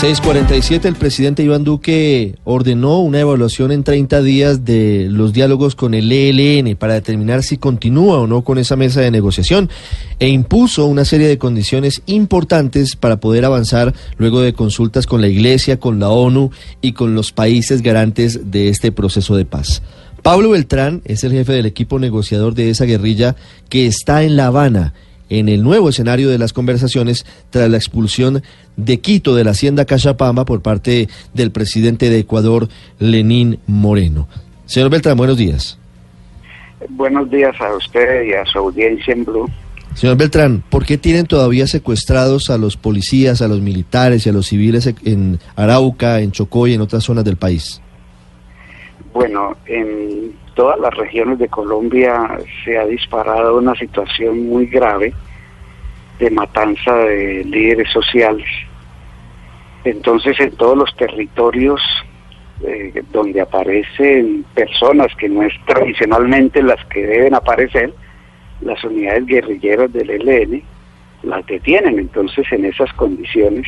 647, el presidente Iván Duque ordenó una evaluación en 30 días de los diálogos con el ELN para determinar si continúa o no con esa mesa de negociación e impuso una serie de condiciones importantes para poder avanzar luego de consultas con la Iglesia, con la ONU y con los países garantes de este proceso de paz. Pablo Beltrán es el jefe del equipo negociador de esa guerrilla que está en La Habana en el nuevo escenario de las conversaciones tras la expulsión de Quito de la hacienda Cachapamba por parte del presidente de Ecuador, Lenín Moreno. Señor Beltrán, buenos días. Buenos días a usted y a su audiencia en Blue. Señor Beltrán, ¿por qué tienen todavía secuestrados a los policías, a los militares y a los civiles en Arauca, en Chocó y en otras zonas del país? Bueno, en todas las regiones de Colombia se ha disparado una situación muy grave de matanza de líderes sociales. Entonces, en todos los territorios eh, donde aparecen personas que no es tradicionalmente las que deben aparecer, las unidades guerrilleras del ELN las detienen. Entonces, en esas condiciones,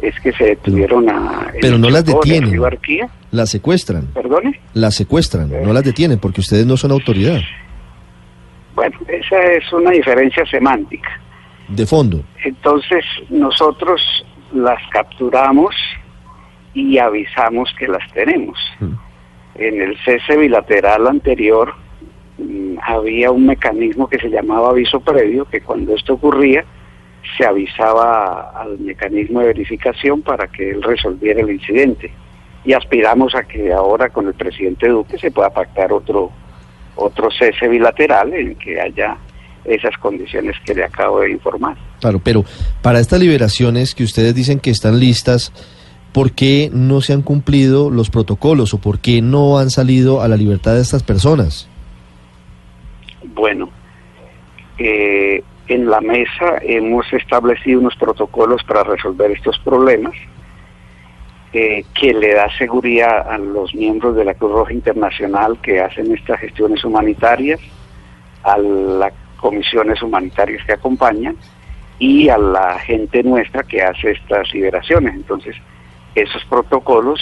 es que se detuvieron a... Pero no las detienen. Las secuestran. ¿Perdone? Las secuestran, no las detienen porque ustedes no son autoridad. Bueno, esa es una diferencia semántica. De fondo. Entonces nosotros las capturamos y avisamos que las tenemos. Mm. En el cese bilateral anterior mm, había un mecanismo que se llamaba aviso previo, que cuando esto ocurría, se avisaba al mecanismo de verificación para que él resolviera el incidente. Y aspiramos a que ahora con el presidente Duque se pueda pactar otro, otro cese bilateral en que haya esas condiciones que le acabo de informar. Claro, pero para estas liberaciones que ustedes dicen que están listas, ¿por qué no se han cumplido los protocolos o por qué no han salido a la libertad de estas personas? Bueno, eh, en la mesa hemos establecido unos protocolos para resolver estos problemas eh, que le da seguridad a los miembros de la Cruz Roja Internacional que hacen estas gestiones humanitarias, a las comisiones humanitarias que acompañan y a la gente nuestra que hace estas liberaciones. Entonces, esos protocolos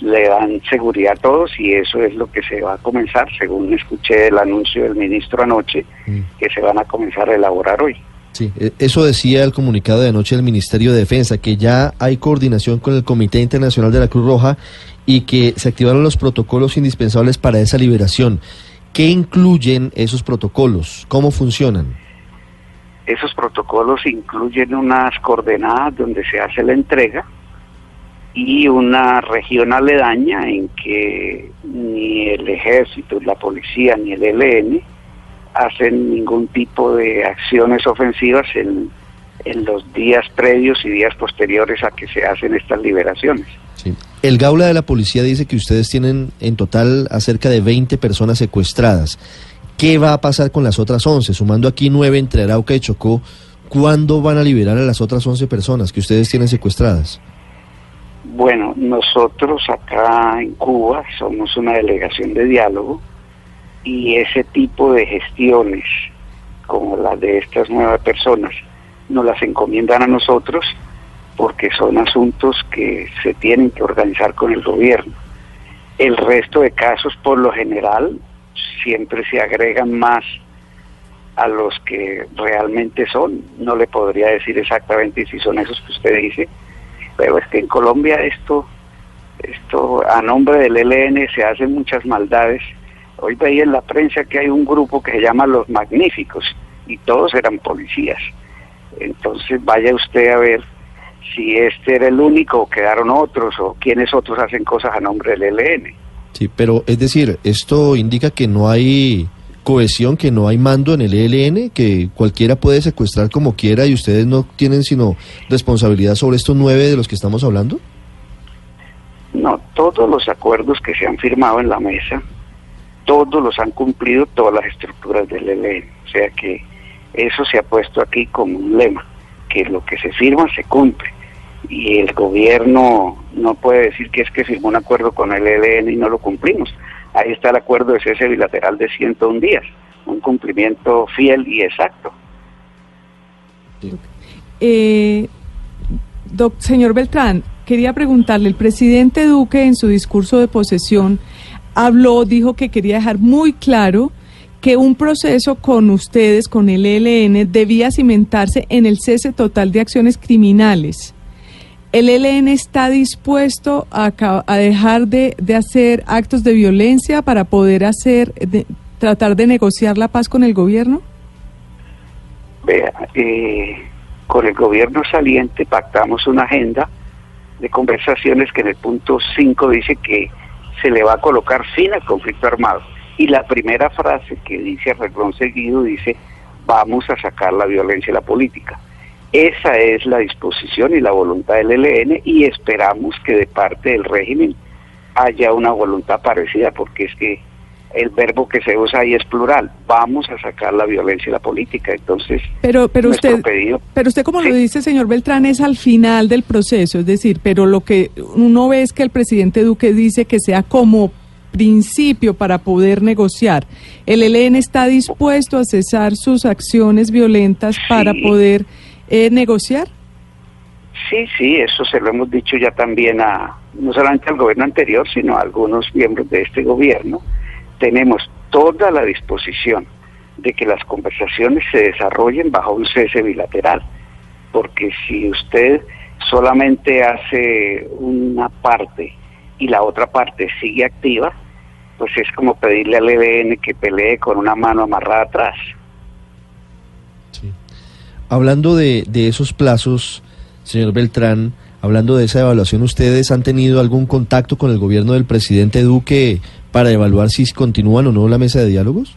le dan seguridad a todos y eso es lo que se va a comenzar, según escuché el anuncio del ministro anoche, mm. que se van a comenzar a elaborar hoy. Sí, e, eso decía el comunicado de anoche del Ministerio de Defensa, que ya hay coordinación con el Comité Internacional de la Cruz Roja y que se activaron los protocolos indispensables para esa liberación. ¿Qué incluyen esos protocolos? ¿Cómo funcionan? Esos protocolos incluyen unas coordenadas donde se hace la entrega, y una región aledaña en que ni el ejército, la policía ni el ELN hacen ningún tipo de acciones ofensivas en, los días previos y días posteriores a que se hacen estas liberaciones. El Gaula de la Policía dice que ustedes tienen en total a cerca de 20 personas secuestradas. ¿Qué va a pasar con las otras 11? Sumando aquí 9 entre Arauca y Chocó, ¿cuándo van a liberar a las otras 11 personas que ustedes tienen secuestradas? Bueno, nosotros acá en Cuba somos una delegación de diálogo y ese tipo de gestiones, como las de estas nuevas personas, nos las encomiendan a nosotros porque son asuntos que se tienen que organizar con el gobierno. El resto de casos, por lo general, siempre se agregan más a los que realmente son. No le podría decir exactamente si son esos que usted dice, pero es que en Colombia esto, esto a nombre del ELN se hacen muchas maldades. Hoy veía en la prensa que hay un grupo que se llama Los Magníficos y todos eran policías. Entonces vaya usted a ver si este era el único o quedaron otros o quiénes otros hacen cosas a nombre del ELN. Sí, pero es decir, esto indica que no hay cohesión, que no hay mando en el ELN, que cualquiera puede secuestrar como quiera y ustedes no tienen sino responsabilidad sobre estos nueve de los que estamos hablando? No, todos los acuerdos que se han firmado en la mesa, todos los han cumplido todas las estructuras del ELN. O sea que eso se ha puesto aquí como un lema, que lo que se firma se cumple. Y el gobierno no puede decir que es que firmó un acuerdo con el ELN y no lo cumplimos ahí está el acuerdo de cese bilateral de 101 días, un cumplimiento fiel y exacto. Eh, señor Beltrán, quería preguntarle, el presidente Duque en su discurso de posesión habló, dijo que quería dejar muy claro que un proceso con ustedes, con el ELN, debía cimentarse en el cese total de acciones criminales. ¿El ELN está dispuesto a, dejar de, de, hacer actos de violencia para poder hacer, tratar de negociar la paz con el gobierno? Vea, eh, con el gobierno saliente pactamos una agenda de conversaciones que en el punto 5 dice que se le va a colocar fin al conflicto armado. Y la primera frase que dice a seguido dice, vamos a sacar la violencia y la política. Esa es la disposición y la voluntad del ELN y esperamos que de parte del régimen haya una voluntad parecida, porque es que el verbo que se usa ahí es plural. Vamos a sacar la violencia y la política. Entonces, pero, pero usted, pero usted como lo dice, señor Beltrán, es al final del proceso, es decir, pero lo que uno ve es que el presidente Duque dice que sea como principio para poder negociar. ¿El ELN está dispuesto a cesar sus acciones violentas para poder eh, negociar? Sí, sí, eso se lo hemos dicho ya también a no solamente al gobierno anterior, sino a algunos miembros de este gobierno tenemos toda la disposición de que las conversaciones se desarrollen bajo un cese bilateral, porque si usted solamente hace una parte y la otra parte sigue activa, pues es como pedirle al EBN que pelee con una mano amarrada atrás. Hablando de, de esos plazos, señor Beltrán, hablando de esa evaluación, ¿ustedes han tenido algún contacto con el gobierno del presidente Duque para evaluar si continúan o no la mesa de diálogos?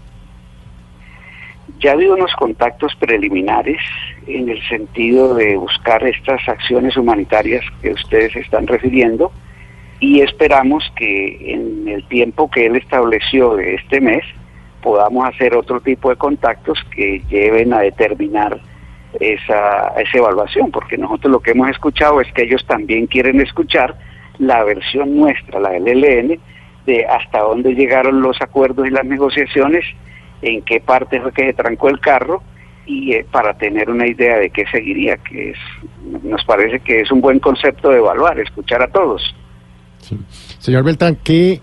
Ya ha habido unos contactos preliminares en el sentido de buscar estas acciones humanitarias que ustedes están refiriendo y esperamos que en el tiempo que él estableció de este mes podamos hacer otro tipo de contactos que lleven a determinar esa, esa evaluación, porque nosotros lo que hemos escuchado es que ellos también quieren escuchar la versión nuestra, la del ELN, de hasta dónde llegaron los acuerdos y las negociaciones, en qué parte fue que se trancó el carro y eh, para tener una idea de qué seguiría, que es, nos parece que es un buen concepto de evaluar, escuchar a todos. Señor Beltrán, ¿qué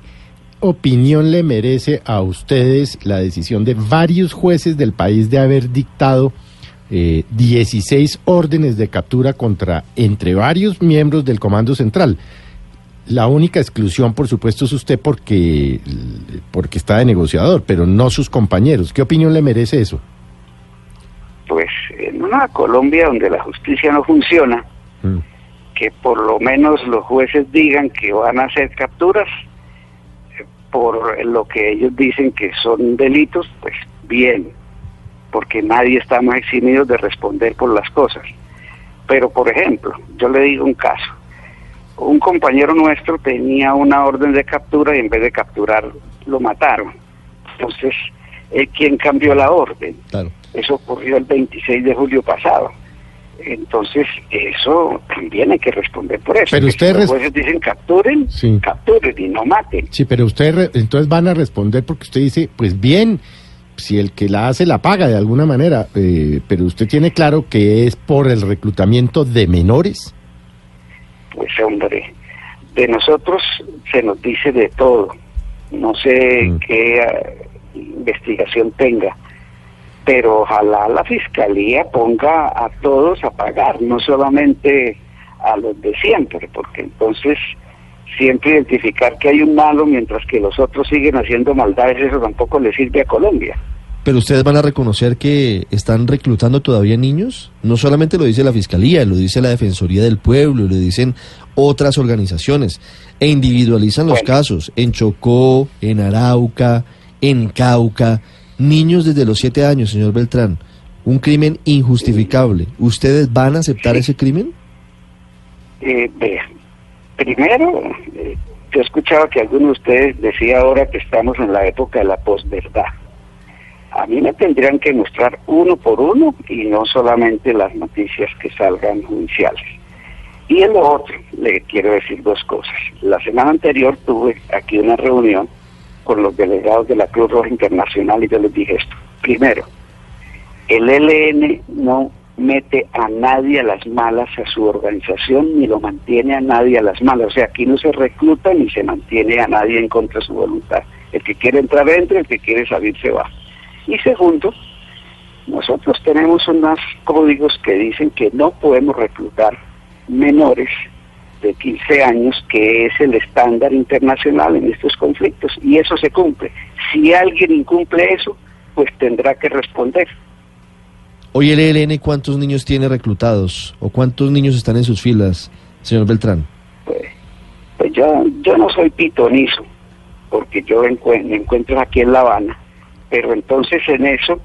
opinión le merece a ustedes la decisión de varios jueces del país de haber dictado eh, 16 órdenes de captura contra, entre varios miembros del Comando Central? La única exclusión, por supuesto, es usted porque, porque está de negociador, pero no sus compañeros. ¿Qué opinión le merece eso? Pues en una Colombia donde la justicia no funciona, mm. Que por lo menos los jueces digan que van a hacer capturas eh, por lo que ellos dicen que son delitos, pues bien, porque nadie está más eximido de responder por las cosas. Pero, por ejemplo, yo le digo un caso un compañero nuestro tenía una orden de captura y en vez de capturar lo mataron. Entonces, él quien cambió la orden. Eso ocurrió el 26 de julio pasado. Entonces, eso también hay que responder por eso. Pero ustedes los jueces dicen capturen, capturen y no maten. Sí, pero ustedes entonces van a responder porque usted dice, pues bien, si el que la hace la paga de alguna manera, eh, pero usted tiene claro que es por el reclutamiento de menores pues hombre, de nosotros se nos dice de todo. No sé mm. qué eh, investigación tenga, pero ojalá la fiscalía ponga a todos a pagar, no solamente a los de siempre, porque entonces siempre identificar que hay un malo mientras que los otros siguen haciendo maldades, eso tampoco le sirve a Colombia. Pero ustedes van a reconocer que están reclutando todavía niños. No solamente lo dice la Fiscalía, lo dice la Defensoría del Pueblo, lo dicen otras organizaciones. E individualizan los casos en Chocó, en Arauca, en Cauca. Niños desde los siete años, señor Beltrán. Un crimen injustificable. ¿Ustedes van a aceptar ese crimen? Eh, primero, eh, yo escuchaba que alguno de ustedes decía ahora que estamos en la época de la posverdad a mí me tendrían que mostrar uno por uno y no solamente las noticias que salgan judiciales. Y en lo otro, le quiero decir dos cosas. La semana anterior tuve aquí una reunión con los delegados de la Cruz Roja Internacional y yo les dije esto. Primero, el ELN no mete a nadie a las malas a su organización ni lo mantiene a nadie a las malas. O sea, aquí no se recluta ni se mantiene a nadie en contra de su voluntad. El que quiere entrar entra, el que quiere salir se va. Y segundo, nosotros tenemos unos códigos que dicen que no podemos reclutar menores de 15 años, que es el estándar internacional en estos conflictos, y eso se cumple. Si alguien incumple eso, pues tendrá que responder. Hoy el ELN, ¿cuántos niños tiene reclutados? ¿O cuántos niños están en sus filas, señor Beltrán? Pues, pues yo, yo no soy pitonizo, porque yo me encuentro aquí en La Habana, pero entonces en eso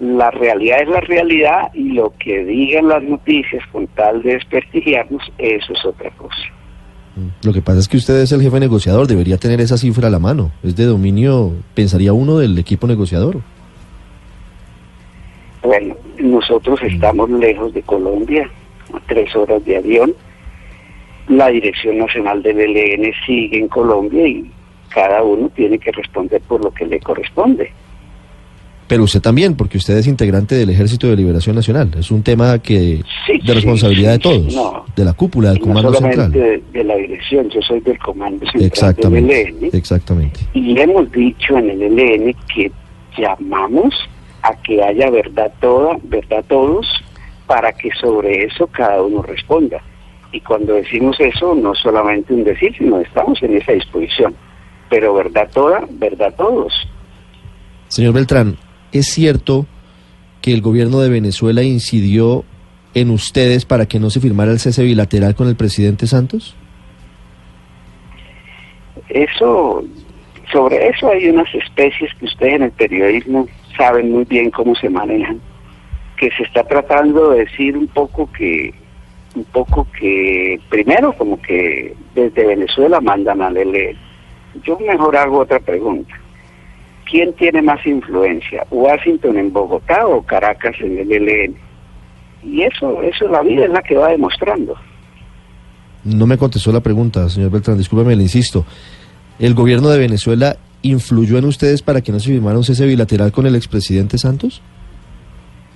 la realidad es la realidad y lo que digan las noticias con tal de desprestigiarnos, eso es otra cosa. Mm. Lo que pasa es que usted es el jefe negociador, debería tener esa cifra a la mano. Es de dominio, pensaría uno, del equipo negociador. Bueno, nosotros mm. estamos lejos de Colombia, a tres horas de avión. La Dirección Nacional del ELN sigue en Colombia y cada uno tiene que responder por lo que le corresponde. Pero usted también, porque usted es integrante del Ejército de Liberación Nacional. Es un tema que de responsabilidad de todos, de la cúpula, del Comando no Central. De, de, la dirección, yo soy del Comando Central exactamente, del ELN. Exactamente. Y hemos dicho en el ELN que llamamos a que haya verdad toda, verdad todos, para que sobre eso cada uno responda. Y cuando decimos eso, no solamente un decir, sino estamos en esa disposición. Pero verdad toda, verdad todos. Señor Beltrán, ¿Es cierto que el gobierno de Venezuela incidió en ustedes para que no se firmara el cese bilateral con el presidente Santos? Eso, sobre eso hay unas especies que ustedes en el periodismo saben muy bien cómo se manejan, que se está tratando de decir un poco que, un poco que, primero como que desde Venezuela mandan a Lele. Yo mejor hago otra pregunta. ¿Quién tiene más influencia? ¿Washington en Bogotá o Caracas en el ELN? Y eso, eso la vida es la que va demostrando. No me contestó la pregunta, señor Beltrán, discúlpeme, le insisto. ¿El gobierno de Venezuela influyó en ustedes para que no se firmara un cese bilateral con el expresidente Santos?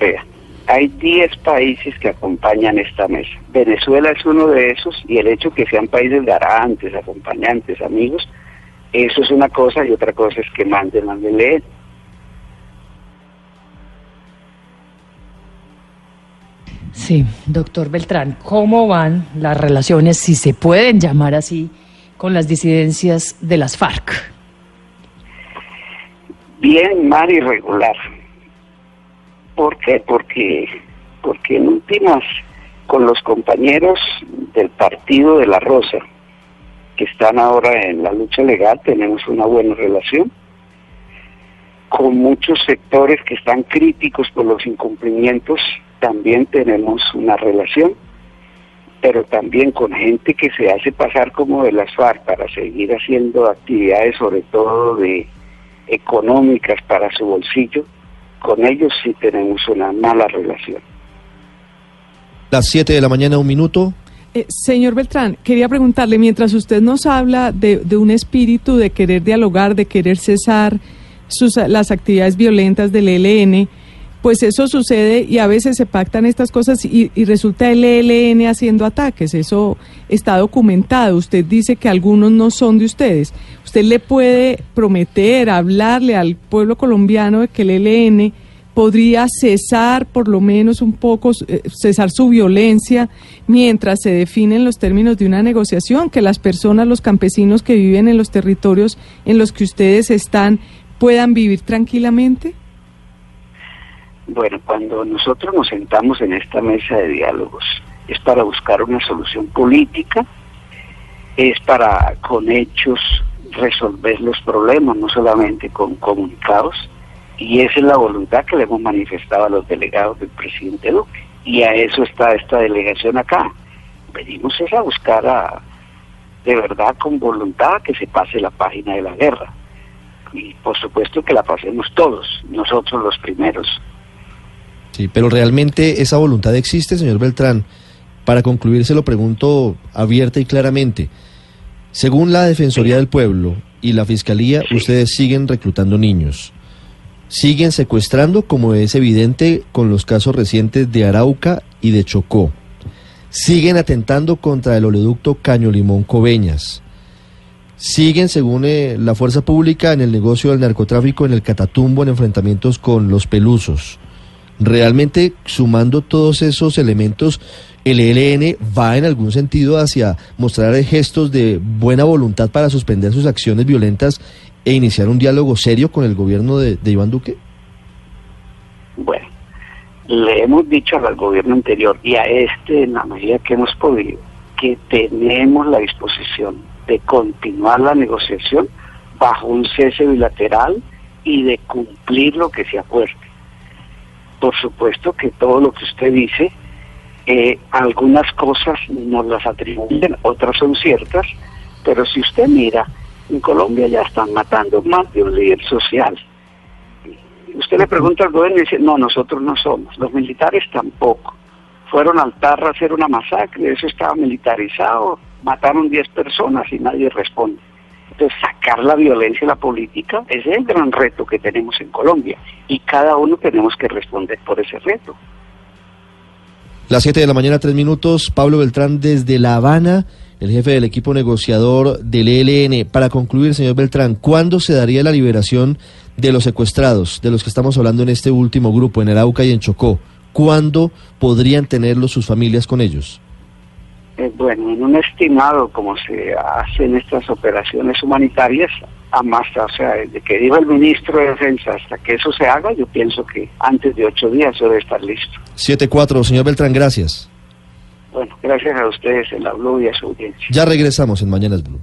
Vea, hay 10 países que acompañan esta mesa. Venezuela es uno de esos y el hecho que sean países garantes, acompañantes, amigos, eso es una cosa y otra cosa es que manden, manden leer. Sí, doctor Beltrán, ¿cómo van las relaciones, si se pueden llamar así, con las disidencias de las FARC? Bien, mal y regular. ¿Por qué? Porque, porque en últimas, con los compañeros del Partido de la Rosa, que están ahora en la lucha legal, tenemos una buena relación. Con muchos sectores que están críticos por los incumplimientos, también tenemos una relación, pero también con gente que se hace pasar como de las FARC para seguir haciendo actividades, sobre todo de económicas para su bolsillo, con ellos sí tenemos una mala relación. Las 7 de la mañana, un minuto. Eh, señor Beltrán, quería preguntarle, mientras usted nos habla de, un espíritu de querer dialogar, de querer cesar sus, las actividades violentas del ELN, pues eso sucede y a veces se pactan estas cosas y, y, resulta el ELN haciendo ataques. Eso está documentado. Usted dice que algunos no son de ustedes. ¿Usted le puede prometer, hablarle al pueblo colombiano de que el ELN podría cesar por lo menos un poco, eh, cesar su violencia mientras se definen los términos de una negociación, que las personas, los campesinos que viven en los territorios en los que ustedes están puedan vivir tranquilamente? Bueno, cuando nosotros nos sentamos en esta mesa de diálogos es para buscar una solución política, es para con hechos resolver los problemas, no solamente con comunicados y esa es la voluntad que le hemos manifestado a los delegados del presidente Duque. Y a eso está esta delegación acá. Venimos es a buscar a, de verdad con voluntad que se pase la página de la guerra. Y por supuesto que la pasemos todos, nosotros los primeros. Sí, pero realmente esa voluntad existe, señor Beltrán. Para concluir, se lo pregunto abierta y claramente. Según la Defensoría del Pueblo y la Fiscalía, ustedes siguen reclutando niños. Siguen secuestrando, como es evidente con los casos recientes de Arauca y de Chocó. Siguen atentando contra el oleoducto Caño Limón Coveñas. Siguen, según eh, la fuerza pública, en el negocio del narcotráfico en el Catatumbo en enfrentamientos con los pelusos. Realmente, sumando todos esos elementos, el ELN va en algún sentido hacia mostrar gestos de buena voluntad para suspender sus acciones violentas e iniciar un diálogo serio con el gobierno de, Iván Duque? Bueno, le hemos dicho al gobierno anterior y a este en la medida que hemos podido que tenemos la disposición de continuar la negociación bajo un cese bilateral y de cumplir lo que se acuerde. Por supuesto que todo lo que usted dice, eh, algunas cosas nos las atribuyen, otras son ciertas, pero si usted mira, en Colombia ya están matando más de un líder social. Usted le pregunta al gobierno y dice, no, nosotros no somos, los militares tampoco. Fueron al Tarra a hacer una masacre, eso estaba militarizado, mataron 10 personas y nadie responde. Entonces, sacar la violencia de la política es el gran reto que tenemos en Colombia y cada uno tenemos que responder por ese reto. Las 7 de la mañana, 3 minutos. Pablo Beltrán desde La Habana, el jefe del equipo negociador del ELN. Para concluir, señor Beltrán, ¿cuándo se daría la liberación de los secuestrados, de los que estamos hablando en este último grupo, en Arauca y en Chocó? ¿Cuándo podrían tenerlos sus familias con ellos? Eh, bueno, en un estimado, como se hacen estas operaciones humanitarias, a más, o sea, desde que diga el ministro de Defensa hasta que eso se haga, yo pienso que antes de ocho días debe estar listo. 7-4, señor Beltrán, gracias. Bueno, gracias a ustedes en la Blue y a su audiencia. Ya regresamos en Mañanas Blue.